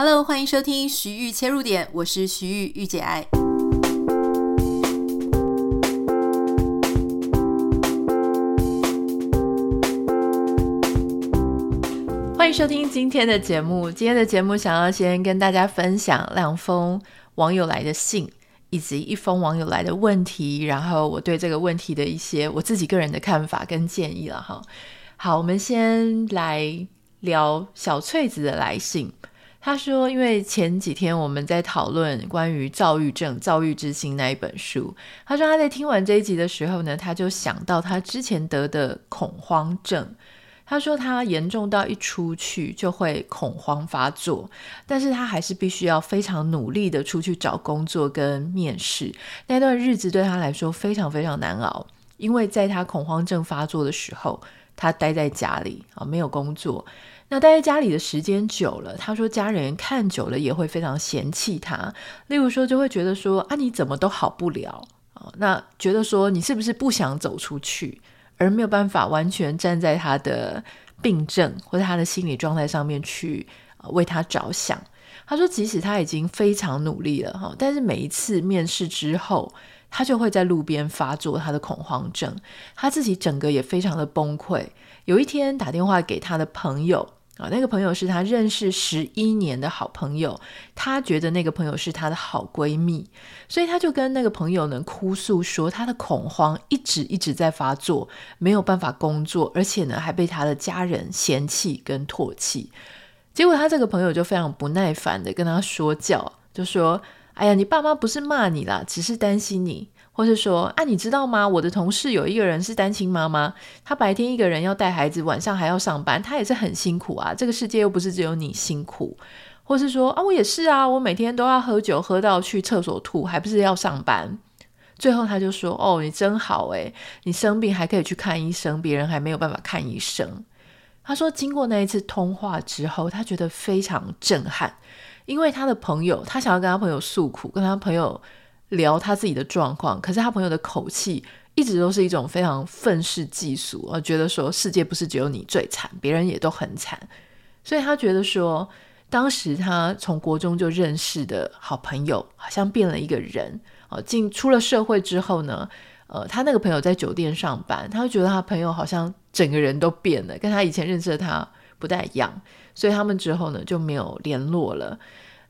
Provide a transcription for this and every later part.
Hello，欢迎收听徐玉切入点，我是徐玉玉姐爱。欢迎收听今天的节目。今天的节目想要先跟大家分享两封网友来的信，以及一封网友来的问题，然后我对这个问题的一些我自己个人的看法跟建议了哈。好，我们先来聊小翠子的来信。他说：“因为前几天我们在讨论关于躁郁症、躁郁之心那一本书，他说他在听完这一集的时候呢，他就想到他之前得的恐慌症。他说他严重到一出去就会恐慌发作，但是他还是必须要非常努力的出去找工作跟面试。那段日子对他来说非常非常难熬，因为在他恐慌症发作的时候，他待在家里啊，没有工作。”那待在家里的时间久了，他说家人看久了也会非常嫌弃他。例如说，就会觉得说啊，你怎么都好不了啊？那觉得说你是不是不想走出去，而没有办法完全站在他的病症或者他的心理状态上面去为他着想。他说，即使他已经非常努力了哈，但是每一次面试之后，他就会在路边发作他的恐慌症，他自己整个也非常的崩溃。有一天打电话给他的朋友。啊，那个朋友是他认识十一年的好朋友，他觉得那个朋友是他的好闺蜜，所以他就跟那个朋友呢哭诉说，他的恐慌一直一直在发作，没有办法工作，而且呢还被他的家人嫌弃跟唾弃。结果他这个朋友就非常不耐烦的跟他说教，就说：“哎呀，你爸妈不是骂你啦，只是担心你。”或是说啊，你知道吗？我的同事有一个人是单亲妈妈，她白天一个人要带孩子，晚上还要上班，她也是很辛苦啊。这个世界又不是只有你辛苦。或是说啊，我也是啊，我每天都要喝酒，喝到去厕所吐，还不是要上班。最后他就说：“哦，你真好诶，你生病还可以去看医生，别人还没有办法看医生。”他说，经过那一次通话之后，他觉得非常震撼，因为他的朋友，他想要跟他朋友诉苦，跟他朋友。聊他自己的状况，可是他朋友的口气一直都是一种非常愤世嫉俗，我觉得说世界不是只有你最惨，别人也都很惨，所以他觉得说，当时他从国中就认识的好朋友好像变了一个人啊，进出了社会之后呢，呃，他那个朋友在酒店上班，他会觉得他朋友好像整个人都变了，跟他以前认识的他不太一样，所以他们之后呢就没有联络了。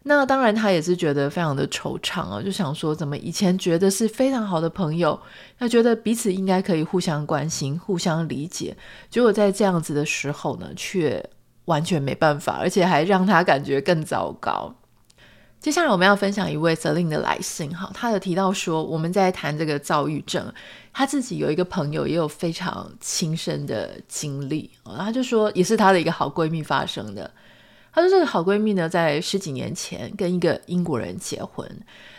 那当然，他也是觉得非常的惆怅啊，就想说，怎么以前觉得是非常好的朋友，他觉得彼此应该可以互相关心、互相理解，结果在这样子的时候呢，却完全没办法，而且还让他感觉更糟糕。接下来我们要分享一位泽林的来信，哈，他有提到说，我们在谈这个躁郁症，他自己有一个朋友也有非常亲身的经历，他就说，也是他的一个好闺蜜发生的。她说：“这个好闺蜜呢，在十几年前跟一个英国人结婚。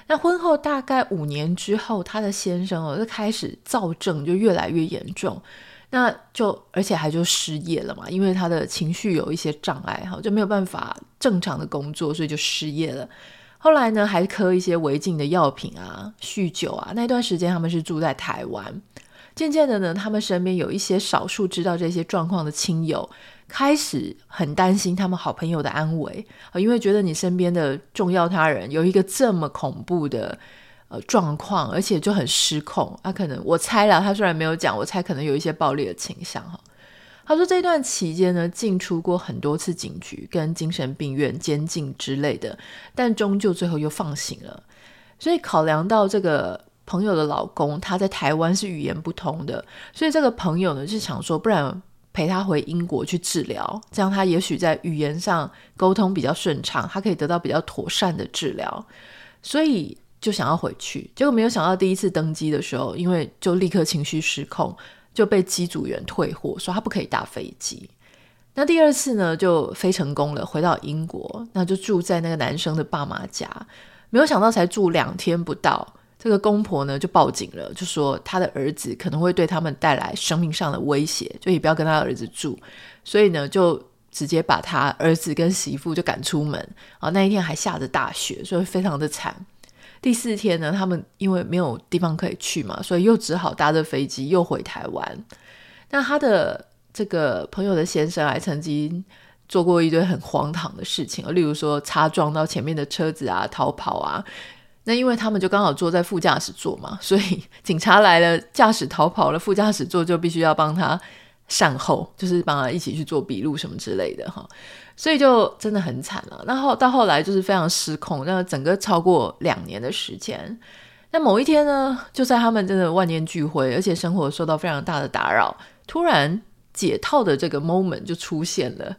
那婚后大概五年之后，她的先生哦就开始躁症就越来越严重，那就而且还就失业了嘛，因为他的情绪有一些障碍哈，就没有办法正常的工作，所以就失业了。后来呢，还嗑一些违禁的药品啊，酗酒啊。那段时间他们是住在台湾。渐渐的呢，他们身边有一些少数知道这些状况的亲友。”开始很担心他们好朋友的安危啊，因为觉得你身边的重要他人有一个这么恐怖的呃状况，而且就很失控。他可能我猜了，他虽然没有讲，我猜可能有一些暴力的倾向哈。他说这段期间呢，进出过很多次警局跟精神病院监禁之类的，但终究最后又放行了。所以考量到这个朋友的老公他在台湾是语言不通的，所以这个朋友呢就想说，不然。陪他回英国去治疗，这样他也许在语言上沟通比较顺畅，他可以得到比较妥善的治疗，所以就想要回去。结果没有想到，第一次登机的时候，因为就立刻情绪失控，就被机组员退货，说他不可以搭飞机。那第二次呢，就飞成功了，回到英国，那就住在那个男生的爸妈家。没有想到，才住两天不到。这个公婆呢就报警了，就说他的儿子可能会对他们带来生命上的威胁，就也不要跟他儿子住，所以呢就直接把他儿子跟媳妇就赶出门啊。那一天还下着大雪，所以非常的惨。第四天呢，他们因为没有地方可以去嘛，所以又只好搭着飞机又回台湾。那他的这个朋友的先生还曾经做过一堆很荒唐的事情，例如说擦撞到前面的车子啊，逃跑啊。那因为他们就刚好坐在副驾驶座嘛，所以 警察来了，驾驶逃跑了，副驾驶座就必须要帮他善后，就是帮他一起去做笔录什么之类的哈。所以就真的很惨了。那后到后来就是非常失控，那整个超过两年的时间。那某一天呢，就在他们真的万念俱灰，而且生活受到非常大的打扰，突然解套的这个 moment 就出现了，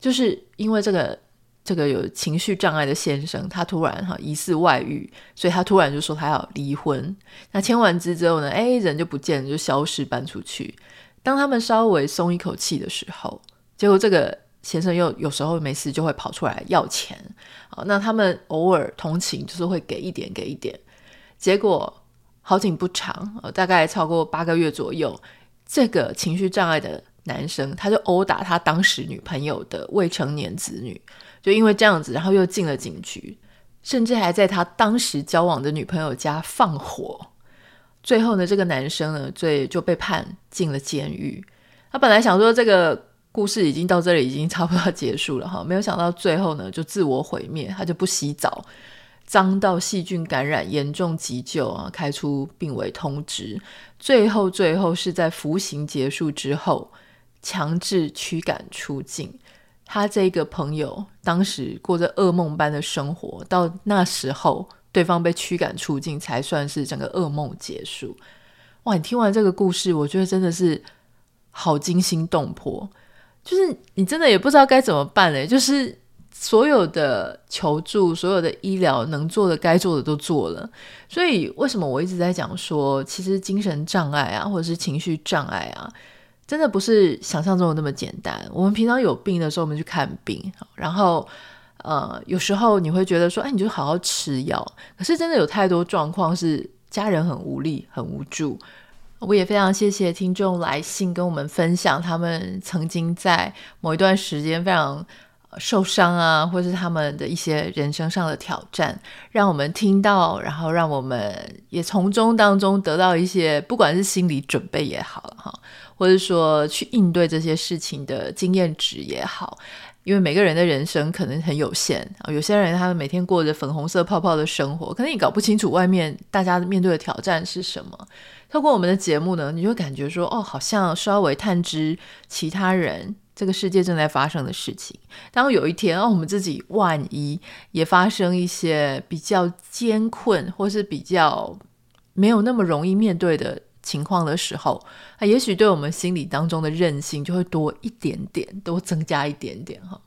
就是因为这个。这个有情绪障碍的先生，他突然哈疑似外遇，所以他突然就说他要离婚。那签完字之后呢，哎，人就不见了，就消失搬出去。当他们稍微松一口气的时候，结果这个先生又有时候没事就会跑出来要钱。好，那他们偶尔同情，就是会给一点给一点。结果好景不长，大概超过八个月左右，这个情绪障碍的男生他就殴打他当时女朋友的未成年子女。就因为这样子，然后又进了警局，甚至还在他当时交往的女朋友家放火。最后呢，这个男生呢，最就被判进了监狱。他本来想说这个故事已经到这里，已经差不多结束了哈，没有想到最后呢，就自我毁灭。他就不洗澡，脏到细菌感染，严重急救啊，开出病危通知。最后，最后是在服刑结束之后，强制驱赶出境。他这个朋友当时过着噩梦般的生活，到那时候对方被驱赶出境，才算是整个噩梦结束。哇！你听完这个故事，我觉得真的是好惊心动魄，就是你真的也不知道该怎么办嘞。就是所有的求助，所有的医疗能做的、该做的都做了。所以为什么我一直在讲说，其实精神障碍啊，或者是情绪障碍啊。真的不是想象中的那么简单。我们平常有病的时候，我们去看病，然后呃，有时候你会觉得说，哎，你就好好吃药。可是真的有太多状况是家人很无力、很无助。我也非常谢谢听众来信跟我们分享，他们曾经在某一段时间非常受伤啊，或是他们的一些人生上的挑战，让我们听到，然后让我们也从中当中得到一些，不管是心理准备也好哈。或者说去应对这些事情的经验值也好，因为每个人的人生可能很有限啊。有些人他们每天过着粉红色泡泡的生活，可能你搞不清楚外面大家面对的挑战是什么。透过我们的节目呢，你就感觉说，哦，好像稍微探知其他人这个世界正在发生的事情。当有一天，哦，我们自己万一也发生一些比较艰困，或是比较没有那么容易面对的。情况的时候，啊，也许对我们心理当中的韧性就会多一点点，多增加一点点哈。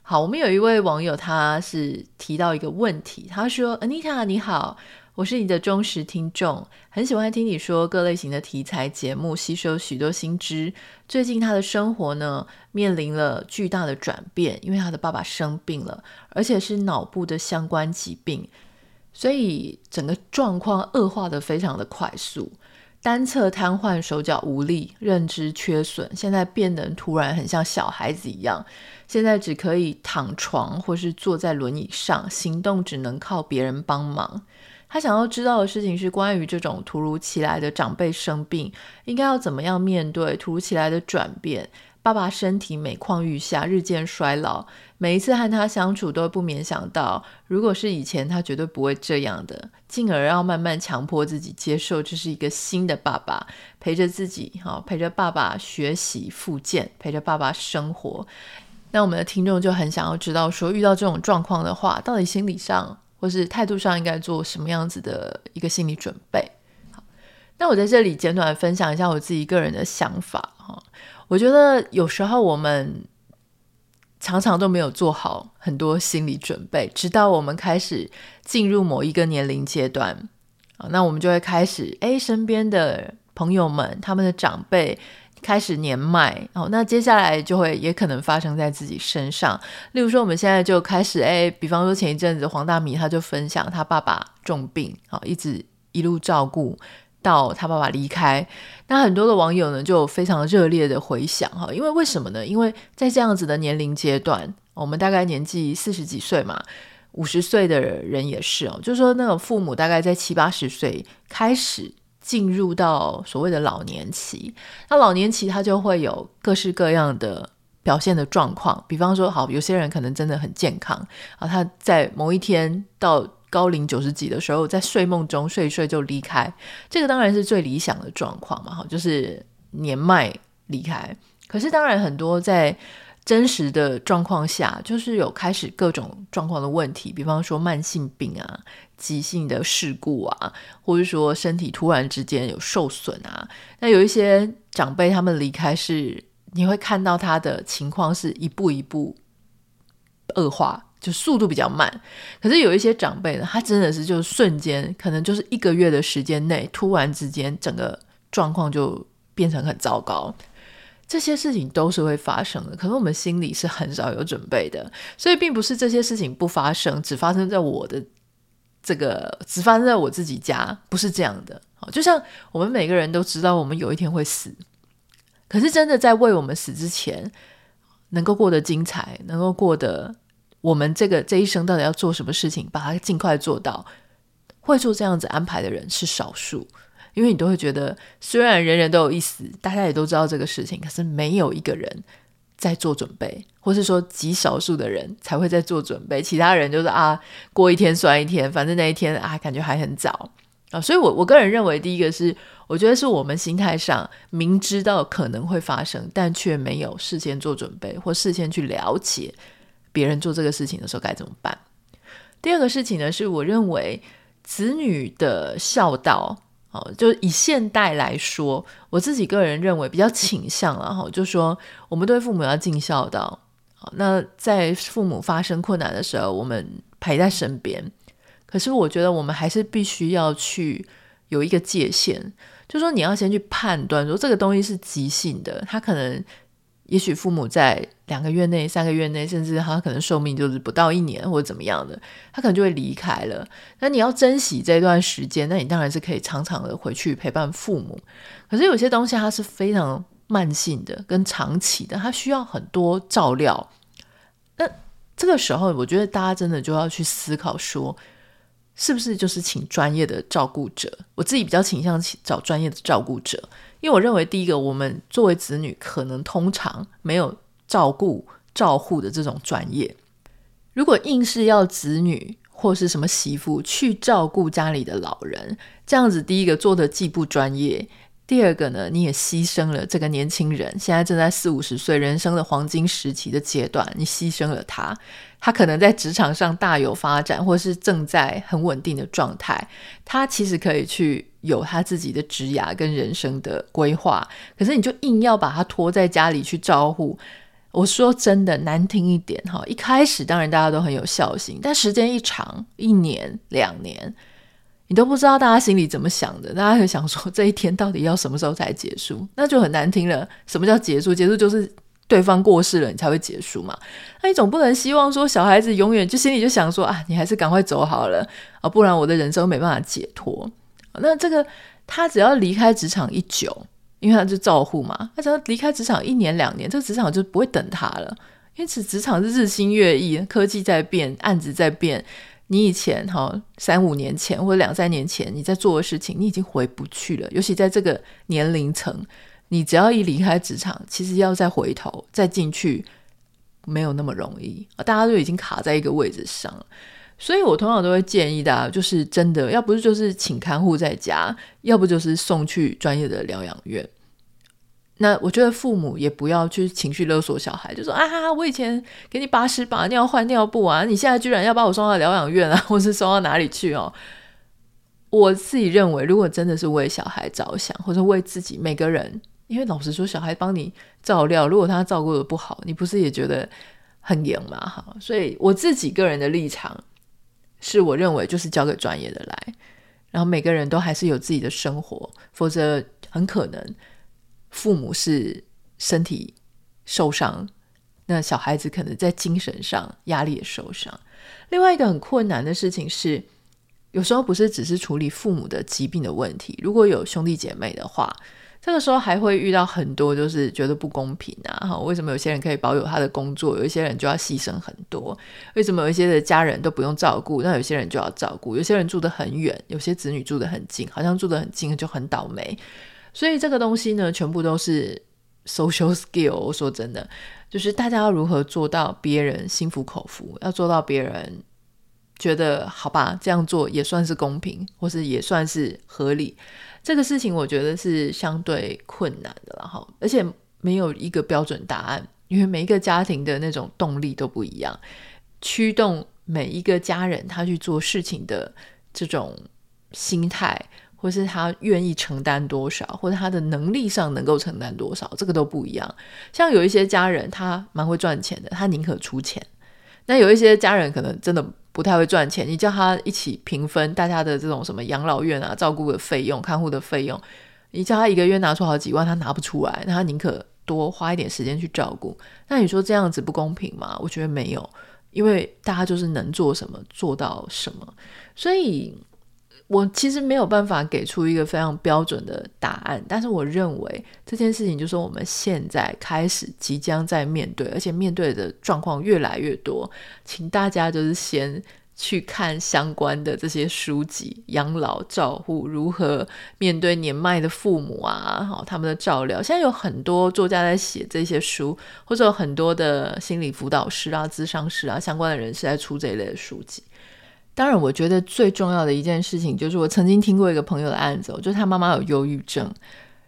好，我们有一位网友，他是提到一个问题，他说：“Anita 你好，我是你的忠实听众，很喜欢听你说各类型的题材节目，吸收许多新知。最近他的生活呢，面临了巨大的转变，因为他的爸爸生病了，而且是脑部的相关疾病，所以整个状况恶化的非常的快速。”单侧瘫痪，手脚无力，认知缺损，现在变得突然很像小孩子一样。现在只可以躺床或是坐在轮椅上，行动只能靠别人帮忙。他想要知道的事情是关于这种突如其来的长辈生病，应该要怎么样面对突如其来的转变。爸爸身体每况愈下，日渐衰老。每一次和他相处，都不免想到，如果是以前，他绝对不会这样的。进而要慢慢强迫自己接受，这是一个新的爸爸，陪着自己，哈，陪着爸爸学习复健，陪着爸爸生活。那我们的听众就很想要知道，说遇到这种状况的话，到底心理上或是态度上应该做什么样子的一个心理准备？好，那我在这里简短分享一下我自己个人的想法，哈。我觉得有时候我们常常都没有做好很多心理准备，直到我们开始进入某一个年龄阶段啊，那我们就会开始，哎，身边的朋友们，他们的长辈开始年迈哦，那接下来就会也可能发生在自己身上。例如说，我们现在就开始，哎，比方说前一阵子黄大米他就分享他爸爸重病啊，一直一路照顾。到他爸爸离开，那很多的网友呢就非常热烈的回响哈，因为为什么呢？因为在这样子的年龄阶段，我们大概年纪四十几岁嘛，五十岁的人也是哦，就是说那种父母大概在七八十岁开始进入到所谓的老年期，那老年期他就会有各式各样的表现的状况。比方说，好，有些人可能真的很健康啊，他在某一天到高龄九十几的时候，在睡梦中睡一睡就离开，这个当然是最理想的状况嘛，哈，就是年迈离开。可是当然很多在真实的状况下，就是有开始各种状况的问题，比方说慢性病啊、急性的事故啊，或者说身体突然之间有受损啊。那有一些长辈他们离开是，你会看到他的情况是一步一步恶化，就速度比较慢。可是有一些长辈呢，他真的是就瞬间，可能就是一个月的时间内，突然之间整个状况就变成很糟糕。这些事情都是会发生的，可是我们心里是很少有准备的，所以并不是这些事情不发生，只发生在我的这个，只发生在我自己家，不是这样的。就像我们每个人都知道，我们有一天会死，可是真的在为我们死之前，能够过得精彩，能够过得我们这个这一生到底要做什么事情，把它尽快做到，会做这样子安排的人是少数。因为你都会觉得，虽然人人都有一死，大家也都知道这个事情，可是没有一个人在做准备，或是说极少数的人才会在做准备，其他人就是啊，过一天算一天，反正那一天啊，感觉还很早啊。所以，我我个人认为，第一个是，我觉得是我们心态上明知道可能会发生，但却没有事先做准备，或事先去了解别人做这个事情的时候该怎么办。第二个事情呢，是我认为子女的孝道。就以现代来说，我自己个人认为比较倾向了哈，就说我们对父母要尽孝道。那在父母发生困难的时候，我们陪在身边。可是我觉得我们还是必须要去有一个界限，就说你要先去判断，说这个东西是急性的，它可能。也许父母在两个月内、三个月内，甚至他可能寿命就是不到一年或者怎么样的，他可能就会离开了。那你要珍惜这段时间，那你当然是可以常常的回去陪伴父母。可是有些东西它是非常慢性的、跟长期的，它需要很多照料。那这个时候，我觉得大家真的就要去思考说，是不是就是请专业的照顾者？我自己比较倾向找专业的照顾者。因为我认为，第一个，我们作为子女，可能通常没有照顾、照护的这种专业。如果硬是要子女或是什么媳妇去照顾家里的老人，这样子，第一个做的既不专业。第二个呢，你也牺牲了这个年轻人，现在正在四五十岁人生的黄金时期的阶段，你牺牲了他，他可能在职场上大有发展，或是正在很稳定的状态，他其实可以去有他自己的职涯跟人生的规划，可是你就硬要把他拖在家里去照顾，我说真的难听一点哈，一开始当然大家都很有孝心，但时间一长，一年两年。你都不知道大家心里怎么想的，大家会想说这一天到底要什么时候才结束？那就很难听了。什么叫结束？结束就是对方过世了，你才会结束嘛。那你总不能希望说小孩子永远就心里就想说啊，你还是赶快走好了啊，不然我的人生没办法解脱。那这个他只要离开职场一久，因为他是照护嘛，他只要离开职场一年两年，这个职场就不会等他了。因此，职场是日新月异，科技在变，案子在变。你以前哈三五年前或者两三年前你在做的事情，你已经回不去了。尤其在这个年龄层，你只要一离开职场，其实要再回头再进去，没有那么容易啊。大家都已经卡在一个位置上了，所以我通常都会建议大家，就是真的，要不是就是请看护在家，要不就是送去专业的疗养院。那我觉得父母也不要去情绪勒索小孩，就说啊，我以前给你把屎把尿换尿布啊，你现在居然要把我送到疗养院啊，或是送到哪里去哦？我自己认为，如果真的是为小孩着想，或者为自己每个人，因为老实说，小孩帮你照料，如果他照顾得不好，你不是也觉得很严吗？哈，所以我自己个人的立场是我认为就是交给专业的来，然后每个人都还是有自己的生活，否则很可能。父母是身体受伤，那小孩子可能在精神上压力也受伤。另外一个很困难的事情是，有时候不是只是处理父母的疾病的问题，如果有兄弟姐妹的话，这个时候还会遇到很多就是觉得不公平啊！哈，为什么有些人可以保有他的工作，有一些人就要牺牲很多？为什么有一些的家人都不用照顾，那有些人就要照顾？有些人住得很远，有些子女住得很近，好像住得很近就很倒霉。所以这个东西呢，全部都是 social skill。我说真的，就是大家要如何做到别人心服口服，要做到别人觉得好吧，这样做也算是公平，或是也算是合理。这个事情我觉得是相对困难的，然后而且没有一个标准答案，因为每一个家庭的那种动力都不一样，驱动每一个家人他去做事情的这种心态，或是他愿意承担多少，或者他的能力上能够承担多少，这个都不一样。像有一些家人他蛮会赚钱的，他宁可出钱；那有一些家人可能真的。不太会赚钱，你叫他一起平分大家的这种什么养老院啊、照顾的费用、看护的费用，你叫他一个月拿出好几万，他拿不出来，那他宁可多花一点时间去照顾。那你说这样子不公平吗？我觉得没有，因为大家就是能做什么做到什么，所以。我其实没有办法给出一个非常标准的答案，但是我认为这件事情就是我们现在开始即将在面对，而且面对的状况越来越多，请大家就是先去看相关的这些书籍，养老照护如何面对年迈的父母啊，好，他们的照料。现在有很多作家在写这些书，或者有很多的心理辅导师啊、咨商师啊相关的人士在出这一类的书籍。当然，我觉得最重要的一件事情就是，我曾经听过一个朋友的案子，就是他妈妈有忧郁症，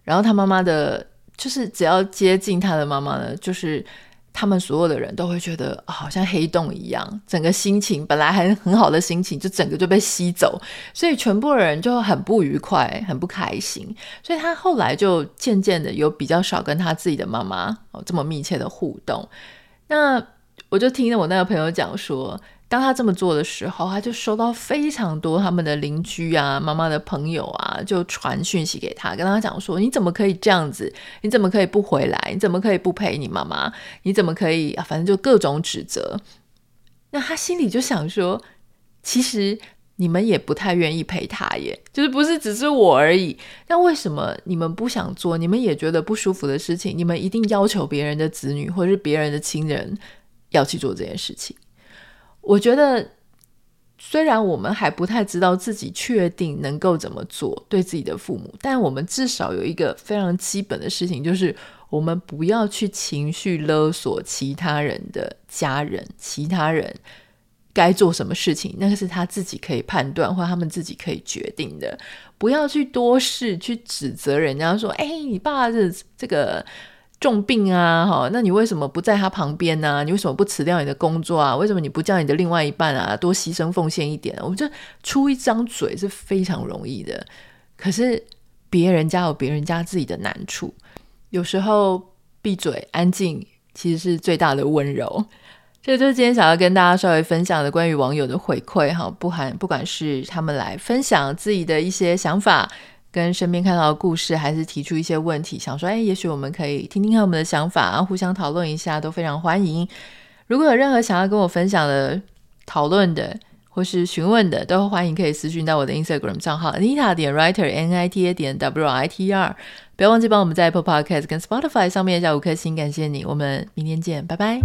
然后他妈妈的，就是只要接近他的妈妈呢，就是他们所有的人都会觉得，好像黑洞一样，整个心情本来还很好的心情，就整个就被吸走，所以全部人就很不愉快，很不开心，所以他后来就渐渐的有比较少跟他自己的妈妈哦这么密切的互动。那我就听了我那个朋友讲说。当他这么做的时候，他就收到非常多他们的邻居啊、妈妈的朋友啊，就传讯息给他，跟他讲说：“你怎么可以这样子？你怎么可以不回来？你怎么可以不陪你妈妈？你怎么可以？反正就各种指责。”那他心里就想说：“其实你们也不太愿意陪他耶，就是不是只是我而已。那为什么你们不想做？你们也觉得不舒服的事情，你们一定要求别人的子女或者是别人的亲人要去做这件事情？”我觉得，虽然我们还不太知道自己确定能够怎么做对自己的父母，但我们至少有一个非常基本的事情，就是我们不要去情绪勒索其他人的家人，其他人该做什么事情，那个是他自己可以判断或他们自己可以决定的。不要去多事去指责人家说：“哎，你爸这这个。”重病啊，哈，那你为什么不在他旁边呢、你为什么不辞掉你的工作啊？为什么你不叫你的另外一半啊多牺牲奉献一点？我们就出一张嘴是非常容易的，可是别人家有别人家自己的难处，有时候闭嘴安静其实是最大的温柔。这就是今天想要跟大家稍微分享的关于网友的回馈哈，不含不管是他们来分享自己的一些想法。跟身边看到的故事，还是提出一些问题，想说，哎，也许我们可以听听看我们的想法啊，互相讨论一下，都非常欢迎。如果有任何想要跟我分享的、讨论的，或是询问的，都欢迎可以私讯到我的 Instagram 账号 Anita 点 Writer N I T A 点 W I T R。不要忘记帮我们在 Apple Podcast 跟 Spotify 上面加五颗星，感谢你。我们明天见，拜拜。